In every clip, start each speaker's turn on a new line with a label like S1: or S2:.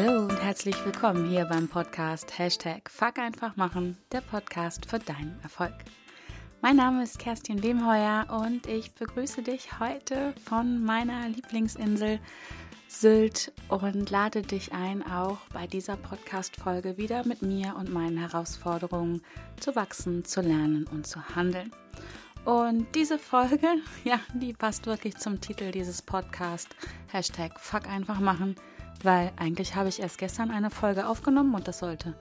S1: Hallo und herzlich willkommen hier beim Podcast Hashtag Fuck einfach machen, der Podcast für deinen Erfolg. Mein Name ist Kerstin Wemheuer und ich begrüße dich heute von meiner Lieblingsinsel Sylt und lade dich ein, auch bei dieser Podcast-Folge wieder mit mir und meinen Herausforderungen zu wachsen, zu lernen und zu handeln. Und diese Folge, ja, die passt wirklich zum Titel dieses Podcasts. Hashtag Fuck einfach machen, weil eigentlich habe ich erst gestern eine Folge aufgenommen und das sollte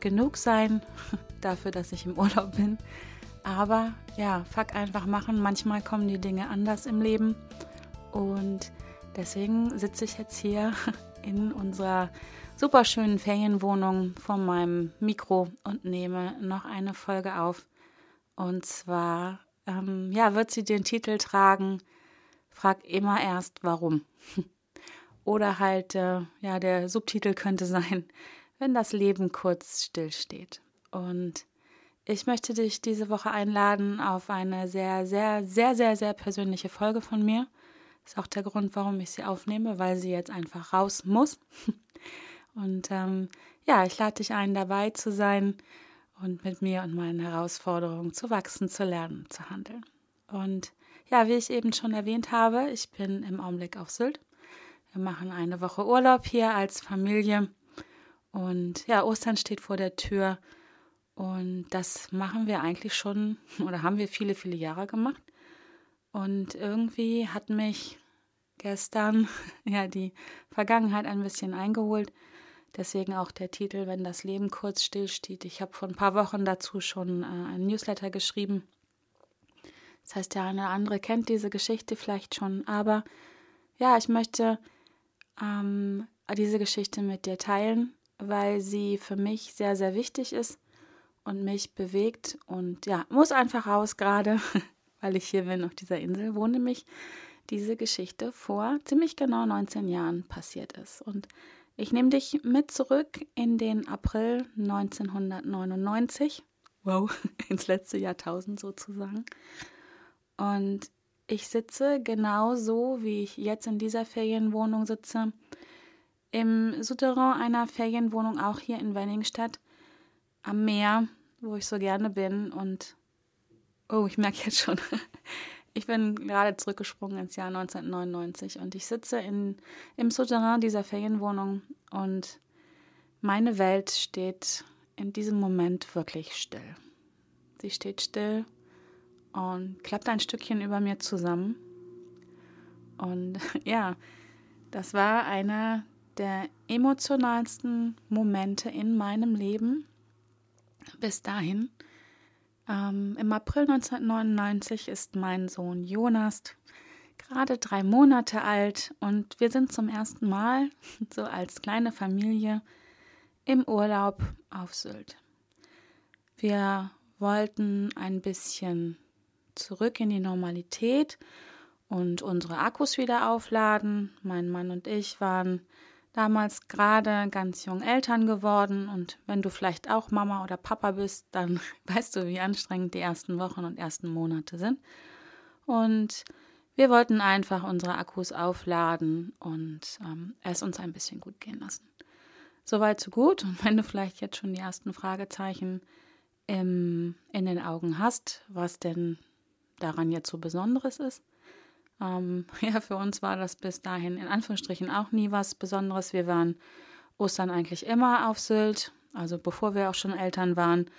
S1: genug sein dafür, dass ich im Urlaub bin. Aber ja, Fuck einfach machen. Manchmal kommen die Dinge anders im Leben und Deswegen sitze ich jetzt hier in unserer super schönen Ferienwohnung vor meinem Mikro und nehme noch eine Folge auf. Und zwar, ähm, ja, wird sie den Titel tragen, frag immer erst warum. Oder halt, äh, ja, der Subtitel könnte sein, wenn das Leben kurz stillsteht. Und ich möchte dich diese Woche einladen auf eine sehr, sehr, sehr, sehr, sehr persönliche Folge von mir. Ist auch der Grund, warum ich sie aufnehme, weil sie jetzt einfach raus muss. Und ähm, ja, ich lade dich ein, dabei zu sein und mit mir und meinen Herausforderungen zu wachsen, zu lernen, zu handeln. Und ja, wie ich eben schon erwähnt habe, ich bin im Augenblick auf Sylt. Wir machen eine Woche Urlaub hier als Familie. Und ja, Ostern steht vor der Tür. Und das machen wir eigentlich schon oder haben wir viele, viele Jahre gemacht. Und irgendwie hat mich gestern ja die Vergangenheit ein bisschen eingeholt. Deswegen auch der Titel, wenn das Leben kurz stillsteht. Ich habe vor ein paar Wochen dazu schon äh, ein Newsletter geschrieben. Das heißt, der eine oder andere kennt diese Geschichte vielleicht schon. Aber ja, ich möchte ähm, diese Geschichte mit dir teilen, weil sie für mich sehr, sehr wichtig ist und mich bewegt. Und ja, muss einfach raus gerade. weil ich hier bin auf dieser Insel, wo nämlich diese Geschichte vor ziemlich genau 19 Jahren passiert ist. Und ich nehme dich mit zurück in den April 1999. Wow, ins letzte Jahrtausend sozusagen. Und ich sitze genauso, wie ich jetzt in dieser Ferienwohnung sitze, im Souterrain einer Ferienwohnung, auch hier in Wenningstedt, am Meer, wo ich so gerne bin und Oh, ich merke jetzt schon. Ich bin gerade zurückgesprungen ins Jahr 1999 und ich sitze in, im Souterrain dieser Ferienwohnung und meine Welt steht in diesem Moment wirklich still. Sie steht still und klappt ein Stückchen über mir zusammen. Und ja, das war einer der emotionalsten Momente in meinem Leben bis dahin. Ähm, Im April 1999 ist mein Sohn Jonas gerade drei Monate alt und wir sind zum ersten Mal, so als kleine Familie, im Urlaub auf Sylt. Wir wollten ein bisschen zurück in die Normalität und unsere Akkus wieder aufladen. Mein Mann und ich waren damals gerade ganz jung Eltern geworden und wenn du vielleicht auch Mama oder Papa bist, dann weißt du, wie anstrengend die ersten Wochen und ersten Monate sind. Und wir wollten einfach unsere Akkus aufladen und ähm, es uns ein bisschen gut gehen lassen. Soweit, so gut. Und wenn du vielleicht jetzt schon die ersten Fragezeichen im, in den Augen hast, was denn daran jetzt so Besonderes ist, ähm, ja, für uns war das bis dahin in Anführungsstrichen auch nie was Besonderes. Wir waren Ostern eigentlich immer auf Sylt, also bevor wir auch schon Eltern waren.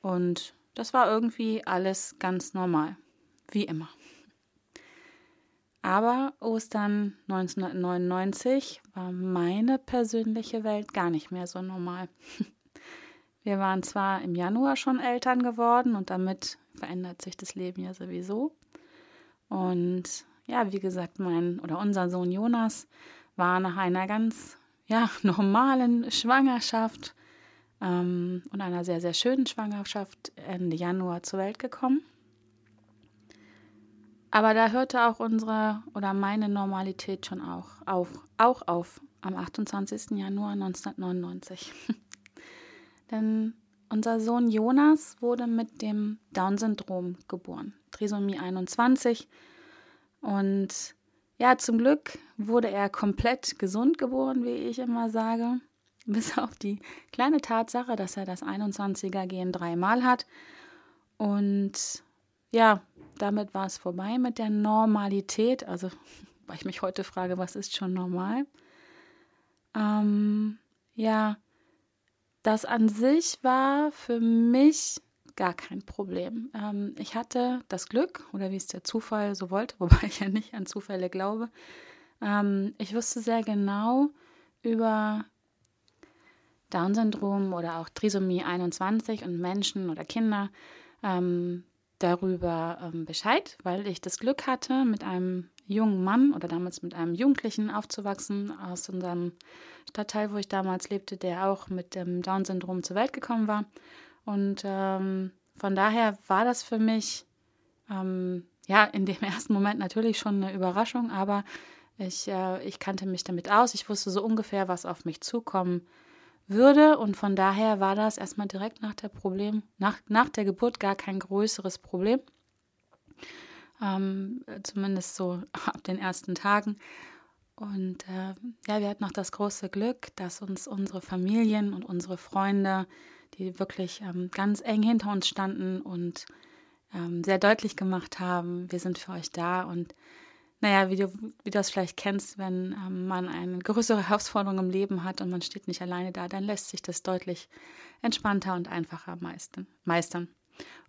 S1: Und das war irgendwie alles ganz normal, wie immer. Aber Ostern 1999 war meine persönliche Welt gar nicht mehr so normal. Wir waren zwar im Januar schon Eltern geworden und damit verändert sich das Leben ja sowieso. Und ja, wie gesagt, mein oder unser Sohn Jonas war nach einer ganz ja, normalen Schwangerschaft ähm, und einer sehr, sehr schönen Schwangerschaft Ende Januar zur Welt gekommen. Aber da hörte auch unsere oder meine Normalität schon auch auf, auch auf am 28. Januar 1999. Denn unser Sohn Jonas wurde mit dem Down-Syndrom geboren, Trisomie 21 und ja, zum Glück wurde er komplett gesund geboren, wie ich immer sage. bis auf die kleine Tatsache, dass er das 21er Gen dreimal hat. Und ja, damit war es vorbei mit der Normalität. Also, weil ich mich heute frage, was ist schon normal? Ähm, ja, das an sich war für mich gar kein Problem. Ähm, ich hatte das Glück, oder wie es der Zufall so wollte, wobei ich ja nicht an Zufälle glaube. Ähm, ich wusste sehr genau über Down-Syndrom oder auch Trisomie 21 und Menschen oder Kinder ähm, darüber ähm, Bescheid, weil ich das Glück hatte, mit einem jungen Mann oder damals mit einem Jugendlichen aufzuwachsen aus unserem Stadtteil, wo ich damals lebte, der auch mit dem Down-Syndrom zur Welt gekommen war. Und ähm, von daher war das für mich ähm, ja in dem ersten Moment natürlich schon eine Überraschung, aber ich, äh, ich kannte mich damit aus. Ich wusste so ungefähr, was auf mich zukommen würde. Und von daher war das erstmal direkt nach der Problem, nach, nach der Geburt gar kein größeres Problem. Ähm, zumindest so ab den ersten Tagen. Und äh, ja, wir hatten noch das große Glück, dass uns unsere Familien und unsere Freunde, die wirklich ähm, ganz eng hinter uns standen und ähm, sehr deutlich gemacht haben, wir sind für euch da. Und naja, wie du, wie du das vielleicht kennst, wenn ähm, man eine größere Herausforderung im Leben hat und man steht nicht alleine da, dann lässt sich das deutlich entspannter und einfacher meistern. meistern.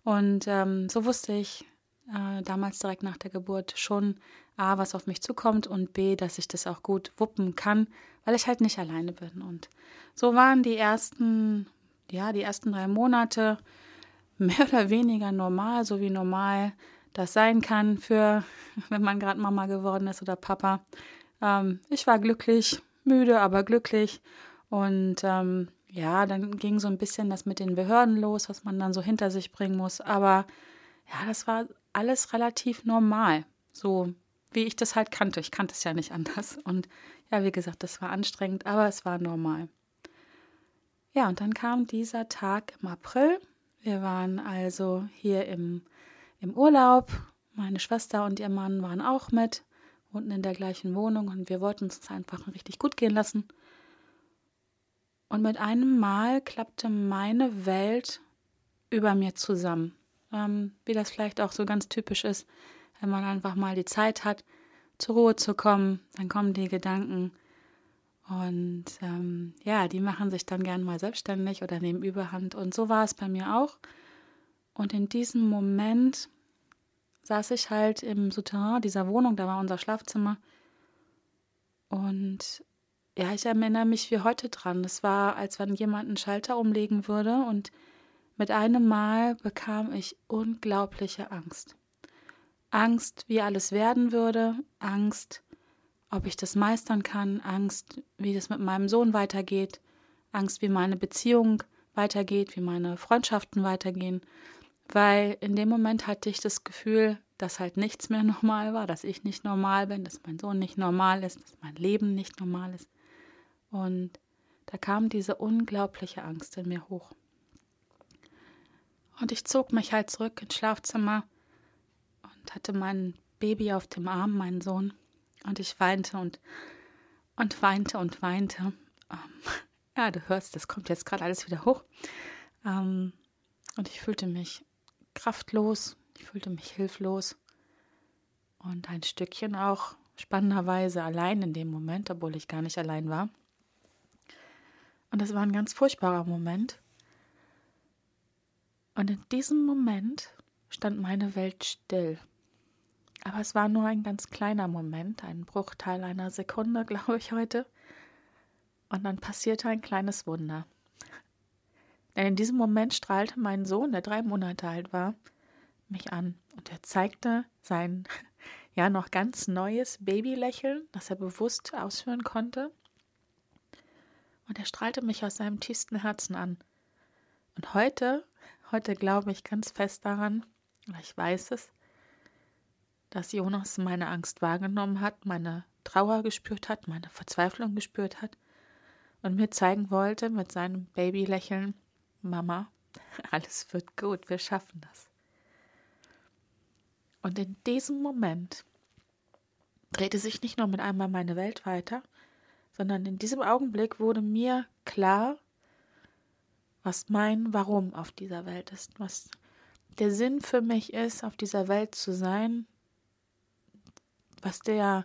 S1: Und ähm, so wusste ich äh, damals direkt nach der Geburt schon A, was auf mich zukommt und B, dass ich das auch gut wuppen kann, weil ich halt nicht alleine bin. Und so waren die ersten, ja, die ersten drei Monate mehr oder weniger normal, so wie normal das sein kann für, wenn man gerade Mama geworden ist oder Papa. Ähm, ich war glücklich, müde, aber glücklich. Und ähm, ja, dann ging so ein bisschen das mit den Behörden los, was man dann so hinter sich bringen muss. Aber ja, das war alles relativ normal. So wie ich das halt kannte. Ich kannte es ja nicht anders. Und ja, wie gesagt, das war anstrengend, aber es war normal. Ja, und dann kam dieser Tag im April. Wir waren also hier im im Urlaub. Meine Schwester und ihr Mann waren auch mit, wohnten in der gleichen Wohnung und wir wollten uns einfach richtig gut gehen lassen. Und mit einem Mal klappte meine Welt über mir zusammen. Ähm, wie das vielleicht auch so ganz typisch ist, wenn man einfach mal die Zeit hat, zur Ruhe zu kommen, dann kommen die Gedanken. Und ähm, ja, die machen sich dann gern mal selbstständig oder nehmen Überhand. Und so war es bei mir auch. Und in diesem Moment saß ich halt im Souterrain dieser Wohnung, da war unser Schlafzimmer. Und ja, ich erinnere mich wie heute dran. Es war, als wenn jemand einen Schalter umlegen würde und mit einem Mal bekam ich unglaubliche Angst. Angst, wie alles werden würde, Angst, ob ich das meistern kann, Angst, wie das mit meinem Sohn weitergeht, Angst, wie meine Beziehung weitergeht, wie meine Freundschaften weitergehen weil in dem Moment hatte ich das Gefühl, dass halt nichts mehr normal war, dass ich nicht normal bin, dass mein Sohn nicht normal ist, dass mein Leben nicht normal ist. Und da kam diese unglaubliche Angst in mir hoch. Und ich zog mich halt zurück ins Schlafzimmer und hatte mein Baby auf dem Arm, meinen Sohn. Und ich weinte und, und weinte und weinte. Ähm, ja, du hörst, das kommt jetzt gerade alles wieder hoch. Ähm, und ich fühlte mich kraftlos, ich fühlte mich hilflos und ein Stückchen auch spannenderweise allein in dem Moment, obwohl ich gar nicht allein war. Und es war ein ganz furchtbarer Moment. Und in diesem Moment stand meine Welt still. Aber es war nur ein ganz kleiner Moment, ein Bruchteil einer Sekunde, glaube ich heute. Und dann passierte ein kleines Wunder. Denn in diesem Moment strahlte mein Sohn, der drei Monate alt war, mich an und er zeigte sein ja noch ganz neues Babylächeln, das er bewusst ausführen konnte. Und er strahlte mich aus seinem tiefsten Herzen an. Und heute, heute glaube ich ganz fest daran, oder ich weiß es, dass Jonas meine Angst wahrgenommen hat, meine Trauer gespürt hat, meine Verzweiflung gespürt hat und mir zeigen wollte mit seinem Babylächeln, Mama, alles wird gut, wir schaffen das. Und in diesem Moment drehte sich nicht nur mit einmal meine Welt weiter, sondern in diesem Augenblick wurde mir klar, was mein Warum auf dieser Welt ist, was der Sinn für mich ist, auf dieser Welt zu sein, was der,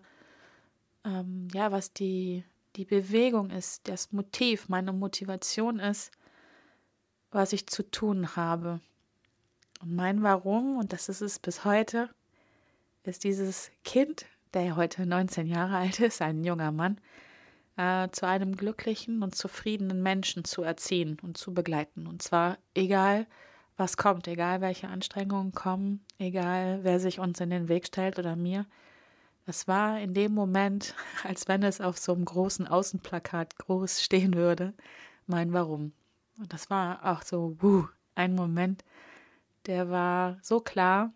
S1: ähm, ja, was die, die Bewegung ist, das Motiv, meine Motivation ist, was ich zu tun habe. Und mein Warum, und das ist es bis heute, ist dieses Kind, der heute 19 Jahre alt ist, ein junger Mann, äh, zu einem glücklichen und zufriedenen Menschen zu erziehen und zu begleiten. Und zwar egal, was kommt, egal welche Anstrengungen kommen, egal wer sich uns in den Weg stellt oder mir. Das war in dem Moment, als wenn es auf so einem großen Außenplakat groß stehen würde, mein Warum. Und das war auch so, wuh, ein Moment, der war so klar,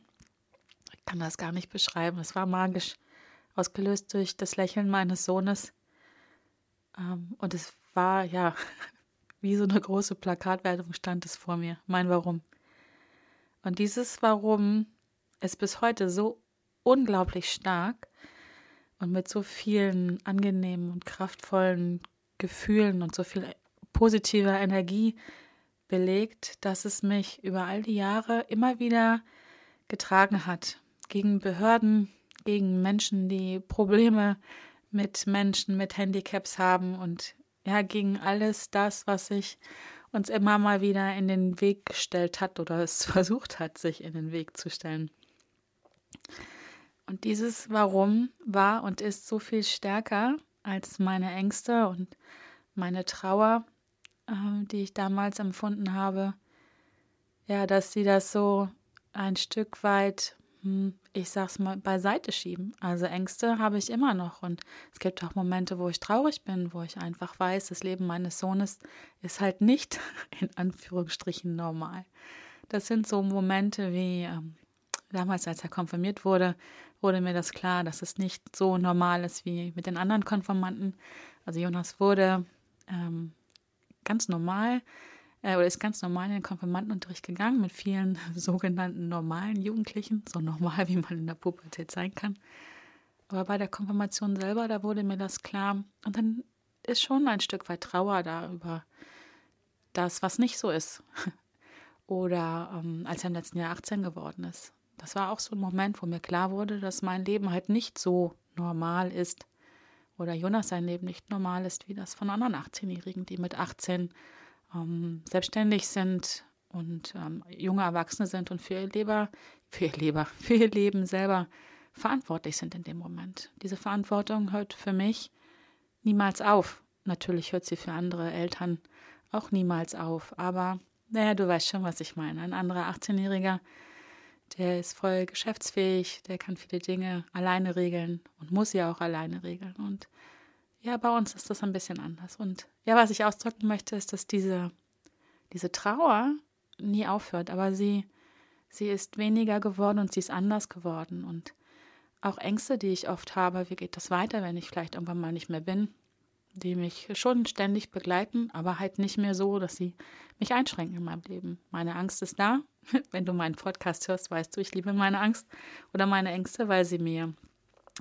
S1: ich kann das gar nicht beschreiben. Es war magisch, ausgelöst durch das Lächeln meines Sohnes. Ähm, und es war, ja, wie so eine große Plakatwertung stand es vor mir. Mein Warum. Und dieses Warum ist bis heute so unglaublich stark und mit so vielen angenehmen und kraftvollen Gefühlen und so viel positiver Energie belegt, dass es mich über all die Jahre immer wieder getragen hat. Gegen Behörden, gegen Menschen, die Probleme mit Menschen mit Handicaps haben und ja, gegen alles das, was sich uns immer mal wieder in den Weg gestellt hat oder es versucht hat, sich in den Weg zu stellen. Und dieses Warum war und ist so viel stärker als meine Ängste und meine Trauer äh, die ich damals empfunden habe, ja, dass sie das so ein Stück weit, ich sag's mal, beiseite schieben. Also Ängste habe ich immer noch und es gibt auch Momente, wo ich traurig bin, wo ich einfach weiß, das Leben meines Sohnes ist halt nicht in Anführungsstrichen normal. Das sind so Momente wie ähm, damals, als er konfirmiert wurde, wurde mir das klar, dass es nicht so normal ist wie mit den anderen Konformanten. Also Jonas wurde ähm, ganz normal äh, oder ist ganz normal in den Konfirmandenunterricht gegangen mit vielen sogenannten normalen Jugendlichen, so normal wie man in der Pubertät sein kann. Aber bei der Konfirmation selber, da wurde mir das klar. Und dann ist schon ein Stück weit Trauer da über das, was nicht so ist. Oder ähm, als er im letzten Jahr 18 geworden ist. Das war auch so ein Moment, wo mir klar wurde, dass mein Leben halt nicht so normal ist, oder Jonas sein Leben nicht normal ist wie das von anderen 18-Jährigen, die mit 18 ähm, selbstständig sind und ähm, junge Erwachsene sind und für ihr Leber, für ihr Leber, für ihr Leben selber verantwortlich sind in dem Moment. Diese Verantwortung hört für mich niemals auf. Natürlich hört sie für andere Eltern auch niemals auf. Aber naja, du weißt schon, was ich meine. Ein anderer 18-Jähriger der ist voll geschäftsfähig, der kann viele Dinge alleine regeln und muss ja auch alleine regeln. Und ja, bei uns ist das ein bisschen anders. Und ja, was ich ausdrücken möchte, ist, dass diese, diese Trauer nie aufhört, aber sie, sie ist weniger geworden und sie ist anders geworden. Und auch Ängste, die ich oft habe, wie geht das weiter, wenn ich vielleicht irgendwann mal nicht mehr bin, die mich schon ständig begleiten, aber halt nicht mehr so, dass sie mich einschränken in meinem Leben. Meine Angst ist da. Wenn du meinen Podcast hörst, weißt du, ich liebe meine Angst oder meine Ängste, weil sie mir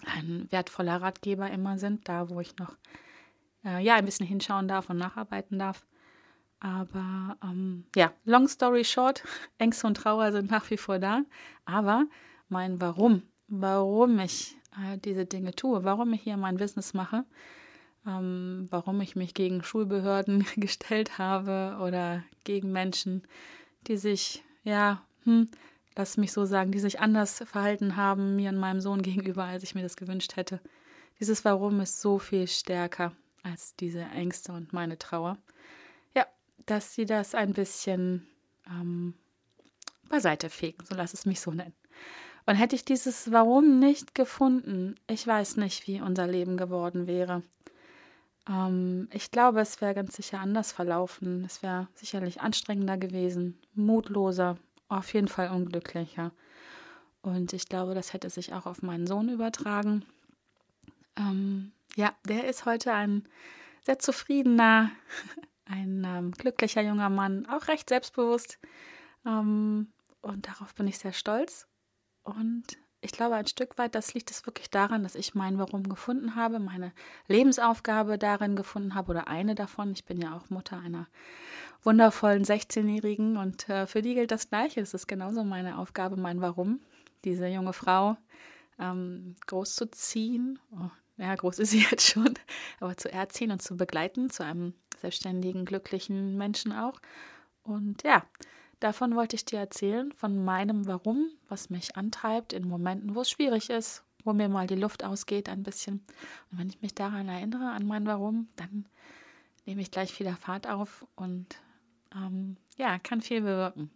S1: ein wertvoller Ratgeber immer sind, da wo ich noch äh, ja ein bisschen hinschauen darf und nacharbeiten darf. Aber ähm, ja, long story short, Ängste und Trauer sind nach wie vor da. Aber mein Warum, warum ich äh, diese Dinge tue, warum ich hier mein Business mache, ähm, warum ich mich gegen Schulbehörden gestellt habe oder gegen Menschen, die sich, ja, hm, lass mich so sagen, die sich anders verhalten haben mir und meinem Sohn gegenüber, als ich mir das gewünscht hätte. Dieses Warum ist so viel stärker als diese Ängste und meine Trauer. Ja, dass sie das ein bisschen ähm, beiseite fegen, so lass es mich so nennen. Und hätte ich dieses Warum nicht gefunden, ich weiß nicht, wie unser Leben geworden wäre. Ähm, ich glaube, es wäre ganz sicher anders verlaufen. Es wäre sicherlich anstrengender gewesen, mutloser, auf jeden Fall unglücklicher. Und ich glaube, das hätte sich auch auf meinen Sohn übertragen. Ähm, ja, der ist heute ein sehr zufriedener, ein ähm, glücklicher junger Mann, auch recht selbstbewusst. Ähm, und darauf bin ich sehr stolz. Und ich glaube, ein Stück weit, das liegt es wirklich daran, dass ich mein Warum gefunden habe, meine Lebensaufgabe darin gefunden habe oder eine davon. Ich bin ja auch Mutter einer wundervollen 16-Jährigen und äh, für die gilt das Gleiche. Es ist genauso meine Aufgabe, mein Warum, diese junge Frau ähm, groß zu ziehen. Oh, ja, groß ist sie jetzt schon, aber zu erziehen und zu begleiten, zu einem selbstständigen, glücklichen Menschen auch. Und ja, Davon wollte ich dir erzählen, von meinem Warum, was mich antreibt in Momenten, wo es schwierig ist, wo mir mal die Luft ausgeht ein bisschen. Und wenn ich mich daran erinnere, an mein Warum, dann nehme ich gleich wieder Fahrt auf und ähm, ja, kann viel bewirken.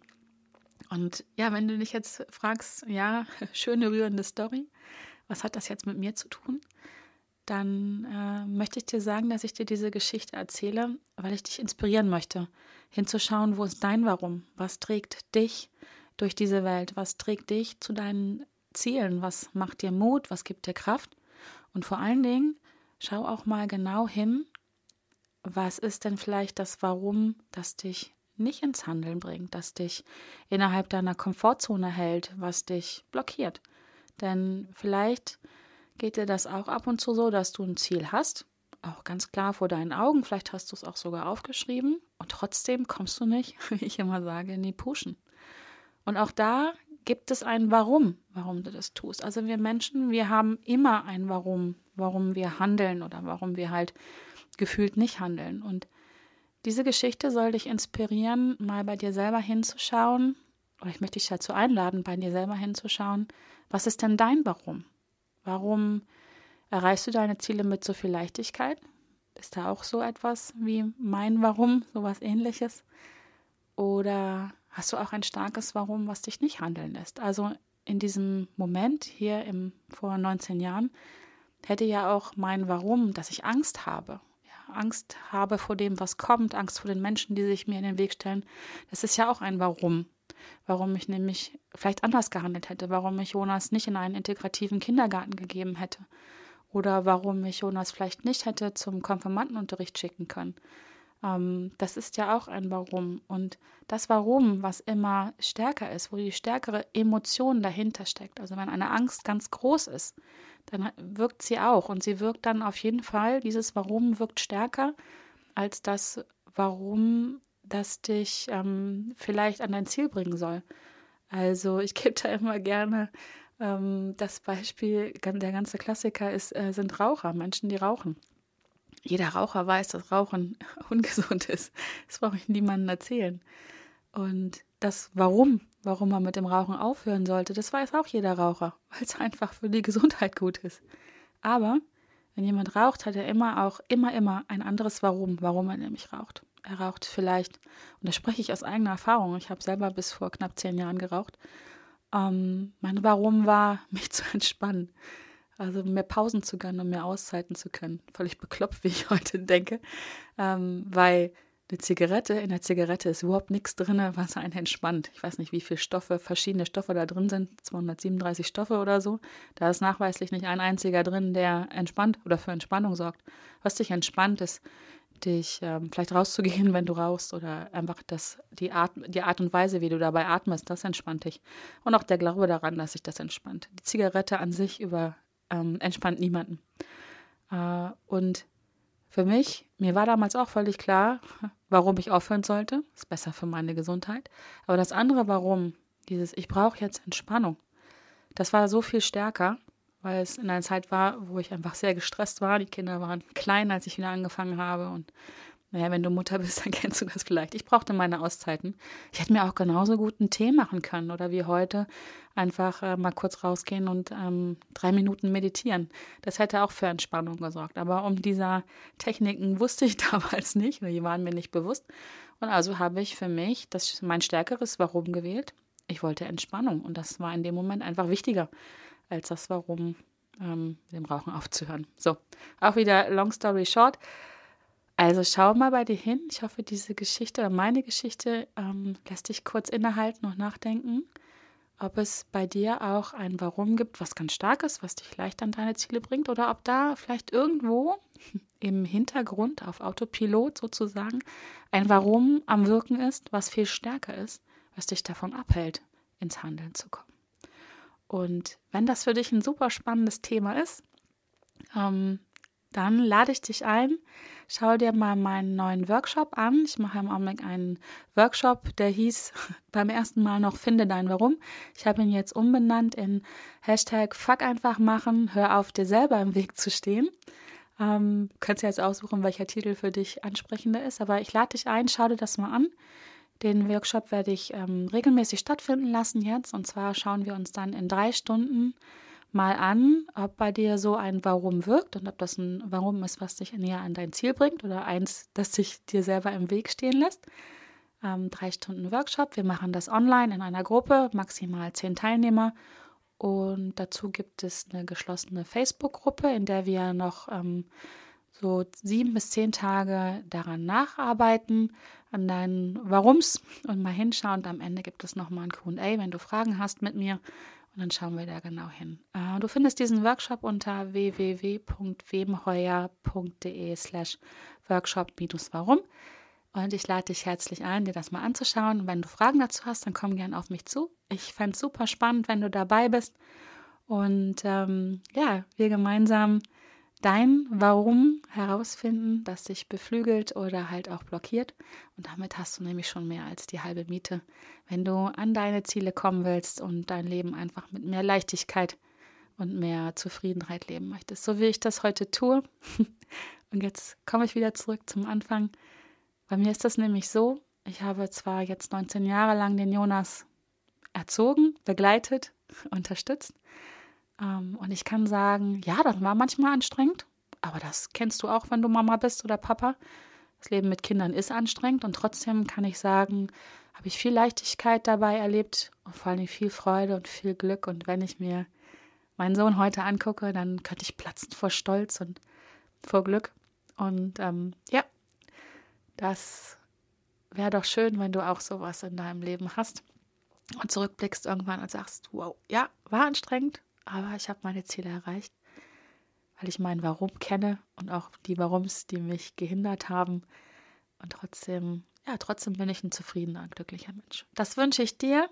S1: Und ja, wenn du dich jetzt fragst, ja, schöne, rührende Story, was hat das jetzt mit mir zu tun? dann äh, möchte ich dir sagen, dass ich dir diese Geschichte erzähle, weil ich dich inspirieren möchte, hinzuschauen, wo ist dein Warum? Was trägt dich durch diese Welt? Was trägt dich zu deinen Zielen? Was macht dir Mut? Was gibt dir Kraft? Und vor allen Dingen, schau auch mal genau hin, was ist denn vielleicht das Warum, das dich nicht ins Handeln bringt, das dich innerhalb deiner Komfortzone hält, was dich blockiert. Denn vielleicht geht dir das auch ab und zu so, dass du ein Ziel hast, auch ganz klar vor deinen Augen, vielleicht hast du es auch sogar aufgeschrieben und trotzdem kommst du nicht, wie ich immer sage, in die Puschen. Und auch da gibt es ein Warum, warum du das tust. Also wir Menschen, wir haben immer ein Warum, warum wir handeln oder warum wir halt gefühlt nicht handeln. Und diese Geschichte soll dich inspirieren, mal bei dir selber hinzuschauen, oder ich möchte dich dazu einladen, bei dir selber hinzuschauen, was ist denn dein Warum? Warum erreichst du deine Ziele mit so viel Leichtigkeit? Ist da auch so etwas wie mein Warum, sowas ähnliches? Oder hast du auch ein starkes Warum, was dich nicht handeln lässt? Also in diesem Moment hier im, vor 19 Jahren hätte ja auch mein Warum, dass ich Angst habe. Angst habe vor dem, was kommt, Angst vor den Menschen, die sich mir in den Weg stellen. Das ist ja auch ein Warum warum ich nämlich vielleicht anders gehandelt hätte, warum ich Jonas nicht in einen integrativen Kindergarten gegeben hätte oder warum ich Jonas vielleicht nicht hätte zum Konfirmandenunterricht schicken können. Ähm, das ist ja auch ein Warum. Und das Warum, was immer stärker ist, wo die stärkere Emotion dahinter steckt, also wenn eine Angst ganz groß ist, dann wirkt sie auch und sie wirkt dann auf jeden Fall, dieses Warum wirkt stärker als das Warum das dich ähm, vielleicht an dein Ziel bringen soll. Also ich gebe da immer gerne ähm, das Beispiel, der ganze Klassiker ist, äh, sind Raucher, Menschen, die rauchen. Jeder Raucher weiß, dass Rauchen ungesund ist. Das brauche ich niemandem erzählen. Und das Warum, warum man mit dem Rauchen aufhören sollte, das weiß auch jeder Raucher, weil es einfach für die Gesundheit gut ist. Aber wenn jemand raucht, hat er immer auch, immer, immer ein anderes Warum, warum er nämlich raucht. Er raucht vielleicht, und da spreche ich aus eigener Erfahrung, ich habe selber bis vor knapp zehn Jahren geraucht. Ähm, mein Warum war, mich zu entspannen. Also mehr Pausen zu gönnen und mehr Auszeiten zu können. Völlig bekloppt, wie ich heute denke. Ähm, weil eine Zigarette, in der Zigarette ist überhaupt nichts drin, was einen entspannt. Ich weiß nicht, wie viele Stoffe, verschiedene Stoffe da drin sind, 237 Stoffe oder so. Da ist nachweislich nicht ein einziger drin, der entspannt oder für Entspannung sorgt. Was dich entspannt, ist dich ähm, vielleicht rauszugehen, wenn du rauchst oder einfach das, die, Art, die Art und Weise, wie du dabei atmest, das entspannt dich. Und auch der Glaube daran, dass sich das entspannt. Die Zigarette an sich über, ähm, entspannt niemanden. Äh, und für mich, mir war damals auch völlig klar, warum ich aufhören sollte. Ist besser für meine Gesundheit. Aber das andere, warum, dieses, ich brauche jetzt Entspannung, das war so viel stärker weil es in einer Zeit war, wo ich einfach sehr gestresst war. Die Kinder waren klein, als ich wieder angefangen habe. Und naja, wenn du Mutter bist, dann kennst du das vielleicht. Ich brauchte meine Auszeiten. Ich hätte mir auch genauso gut einen Tee machen können oder wie heute einfach äh, mal kurz rausgehen und ähm, drei Minuten meditieren. Das hätte auch für Entspannung gesorgt. Aber um dieser Techniken wusste ich damals nicht, die waren mir nicht bewusst. Und also habe ich für mich das mein stärkeres Warum gewählt. Ich wollte Entspannung und das war in dem Moment einfach wichtiger als das Warum ähm, dem Rauchen aufzuhören. So, auch wieder Long Story Short. Also schau mal bei dir hin. Ich hoffe, diese Geschichte oder meine Geschichte ähm, lässt dich kurz innehalten und nachdenken, ob es bei dir auch ein Warum gibt, was ganz stark ist, was dich leicht an deine Ziele bringt, oder ob da vielleicht irgendwo im Hintergrund auf Autopilot sozusagen ein Warum am Wirken ist, was viel stärker ist, was dich davon abhält, ins Handeln zu kommen. Und wenn das für dich ein super spannendes Thema ist, ähm, dann lade ich dich ein. Schau dir mal meinen neuen Workshop an. Ich mache im Augenblick einen Workshop, der hieß beim ersten Mal noch Finde dein Warum. Ich habe ihn jetzt umbenannt in Hashtag Fuck einfach machen, hör auf, dir selber im Weg zu stehen. Ähm, kannst ja jetzt aussuchen, welcher Titel für dich ansprechender ist, aber ich lade dich ein, schau dir das mal an. Den Workshop werde ich ähm, regelmäßig stattfinden lassen jetzt. Und zwar schauen wir uns dann in drei Stunden mal an, ob bei dir so ein Warum wirkt und ob das ein Warum ist, was dich näher an dein Ziel bringt oder eins, das dich dir selber im Weg stehen lässt. Ähm, drei Stunden Workshop. Wir machen das online in einer Gruppe, maximal zehn Teilnehmer. Und dazu gibt es eine geschlossene Facebook-Gruppe, in der wir noch ähm, so sieben bis zehn Tage daran nacharbeiten, an deinen Warums und mal hinschauen. Und am Ende gibt es nochmal ein QA, wenn du Fragen hast mit mir. Und dann schauen wir da genau hin. Äh, du findest diesen Workshop unter www.wemheuer.de slash workshop-warum. Und ich lade dich herzlich ein, dir das mal anzuschauen. Wenn du Fragen dazu hast, dann komm gern auf mich zu. Ich fände es super spannend, wenn du dabei bist. Und ähm, ja, wir gemeinsam dein Warum herausfinden, das dich beflügelt oder halt auch blockiert. Und damit hast du nämlich schon mehr als die halbe Miete, wenn du an deine Ziele kommen willst und dein Leben einfach mit mehr Leichtigkeit und mehr Zufriedenheit leben möchtest. So wie ich das heute tue. Und jetzt komme ich wieder zurück zum Anfang. Bei mir ist das nämlich so, ich habe zwar jetzt 19 Jahre lang den Jonas erzogen, begleitet, unterstützt, und ich kann sagen, ja, das war manchmal anstrengend, aber das kennst du auch, wenn du Mama bist oder Papa. Das Leben mit Kindern ist anstrengend und trotzdem kann ich sagen, habe ich viel Leichtigkeit dabei erlebt und vor allem viel Freude und viel Glück. Und wenn ich mir meinen Sohn heute angucke, dann könnte ich platzen vor Stolz und vor Glück. Und ähm, ja, das wäre doch schön, wenn du auch sowas in deinem Leben hast und zurückblickst irgendwann und sagst, wow, ja, war anstrengend, aber ich habe meine Ziele erreicht, weil ich mein Warum kenne und auch die Warums, die mich gehindert haben. Und trotzdem, ja, trotzdem bin ich ein zufriedener und glücklicher Mensch. Das wünsche ich dir.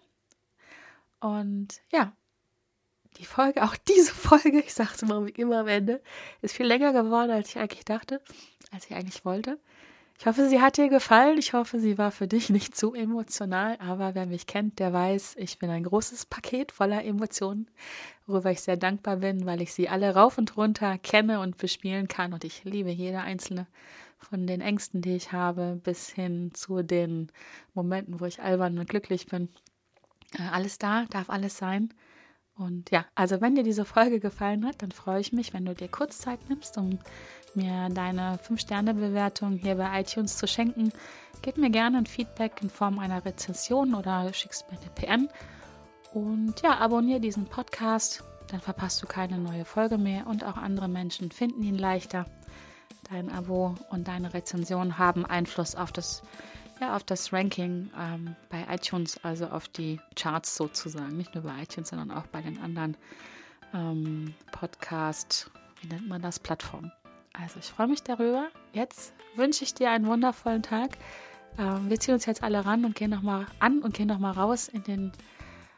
S1: Und ja, die Folge, auch diese Folge, ich sage es immer, immer am Ende, ist viel länger geworden, als ich eigentlich dachte, als ich eigentlich wollte. Ich hoffe, sie hat dir gefallen. Ich hoffe, sie war für dich nicht zu emotional. Aber wer mich kennt, der weiß, ich bin ein großes Paket voller Emotionen, worüber ich sehr dankbar bin, weil ich sie alle rauf und runter kenne und bespielen kann. Und ich liebe jede einzelne von den Ängsten, die ich habe, bis hin zu den Momenten, wo ich albern und glücklich bin. Äh, alles da, darf alles sein. Und ja, also wenn dir diese Folge gefallen hat, dann freue ich mich, wenn du dir kurz Zeit nimmst, um mir deine 5-Sterne-Bewertung hier bei iTunes zu schenken. Gib mir gerne ein Feedback in Form einer Rezension oder schickst mir eine PN. Und ja, abonniere diesen Podcast, dann verpasst du keine neue Folge mehr und auch andere Menschen finden ihn leichter. Dein Abo und deine Rezension haben Einfluss auf das, ja, auf das Ranking ähm, bei iTunes, also auf die Charts sozusagen. Nicht nur bei iTunes, sondern auch bei den anderen ähm, Podcast, wie nennt man das, Plattformen. Also ich freue mich darüber. Jetzt wünsche ich dir einen wundervollen Tag. Ähm, wir ziehen uns jetzt alle ran und gehen nochmal an und gehen nochmal raus in den,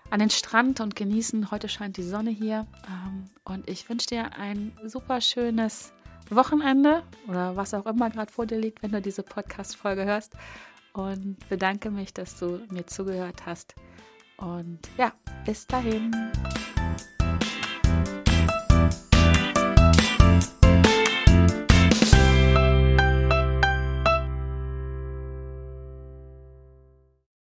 S1: an den Strand und genießen. Heute scheint die Sonne hier. Ähm, und ich wünsche dir ein super schönes Wochenende oder was auch immer gerade vor dir liegt, wenn du diese Podcast-Folge hörst. Und bedanke mich, dass du mir zugehört hast. Und ja, bis dahin.